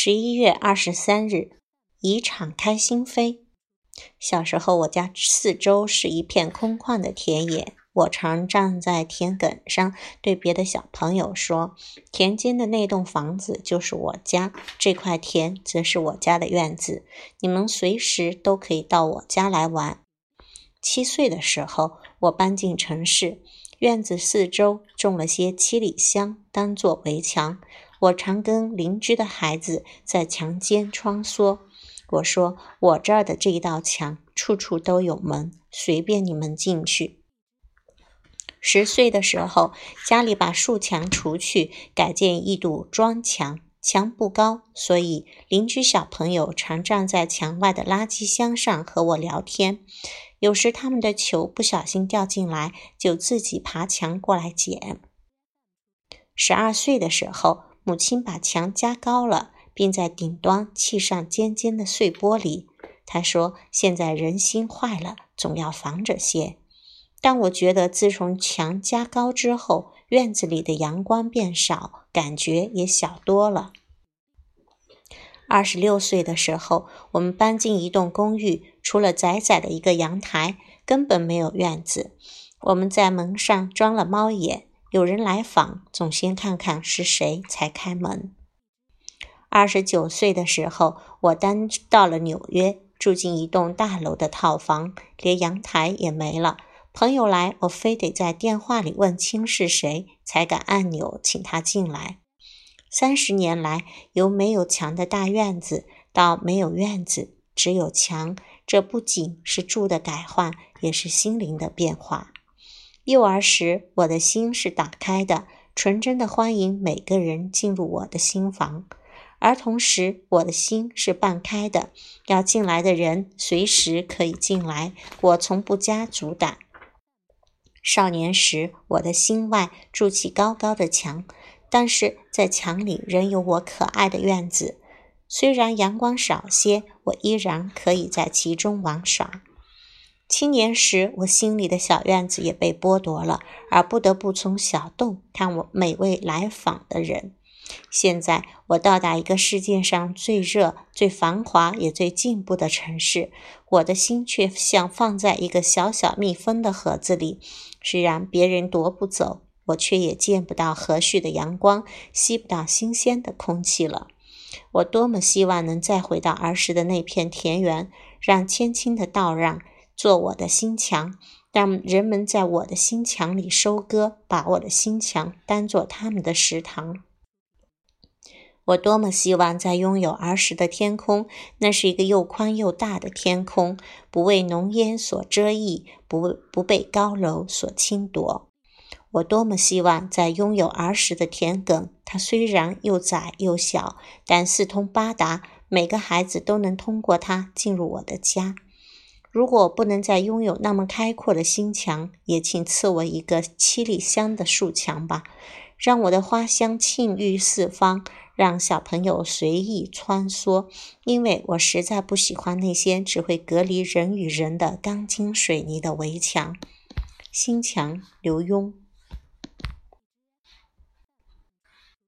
十一月二十三日，宜敞开心扉。小时候，我家四周是一片空旷的田野，我常站在田埂上，对别的小朋友说：“田间的那栋房子就是我家，这块田则是我家的院子，你们随时都可以到我家来玩。”七岁的时候，我搬进城市，院子四周种了些七里香，当做围墙。我常跟邻居的孩子在墙间穿梭。我说：“我这儿的这一道墙，处处都有门，随便你们进去。”十岁的时候，家里把树墙除去，改建一堵砖墙。墙不高，所以邻居小朋友常站在墙外的垃圾箱上和我聊天。有时他们的球不小心掉进来，就自己爬墙过来捡。十二岁的时候。母亲把墙加高了，并在顶端砌上尖尖的碎玻璃。她说：“现在人心坏了，总要防着些。”但我觉得，自从墙加高之后，院子里的阳光变少，感觉也小多了。二十六岁的时候，我们搬进一栋公寓，除了窄窄的一个阳台，根本没有院子。我们在门上装了猫眼。有人来访，总先看看是谁才开门。二十九岁的时候，我搬到了纽约，住进一栋大楼的套房，连阳台也没了。朋友来，我非得在电话里问清是谁，才敢按钮请他进来。三十年来，由没有墙的大院子到没有院子，只有墙，这不仅是住的改换，也是心灵的变化。幼儿时，我的心是打开的，纯真的欢迎每个人进入我的心房；儿童时，我的心是半开的，要进来的人随时可以进来，我从不加阻挡。少年时，我的心外筑起高高的墙，但是在墙里仍有我可爱的院子，虽然阳光少些，我依然可以在其中玩耍。青年时，我心里的小院子也被剥夺了，而不得不从小洞看我每位来访的人。现在，我到达一个世界上最热、最繁华也最进步的城市，我的心却像放在一个小小密封的盒子里。虽然别人夺不走，我却也见不到和煦的阳光，吸不到新鲜的空气了。我多么希望能再回到儿时的那片田园，让千青的稻让。做我的心墙，让人们在我的心墙里收割，把我的心墙当做他们的食堂。我多么希望再拥有儿时的天空，那是一个又宽又大的天空，不为浓烟所遮蔽，不不被高楼所侵夺。我多么希望再拥有儿时的田埂，它虽然又窄又小，但四通八达，每个孩子都能通过它进入我的家。如果不能再拥有那么开阔的心墙，也请赐我一个七里香的树墙吧，让我的花香沁郁四方，让小朋友随意穿梭。因为我实在不喜欢那些只会隔离人与人的钢筋水泥的围墙。心墙，刘墉。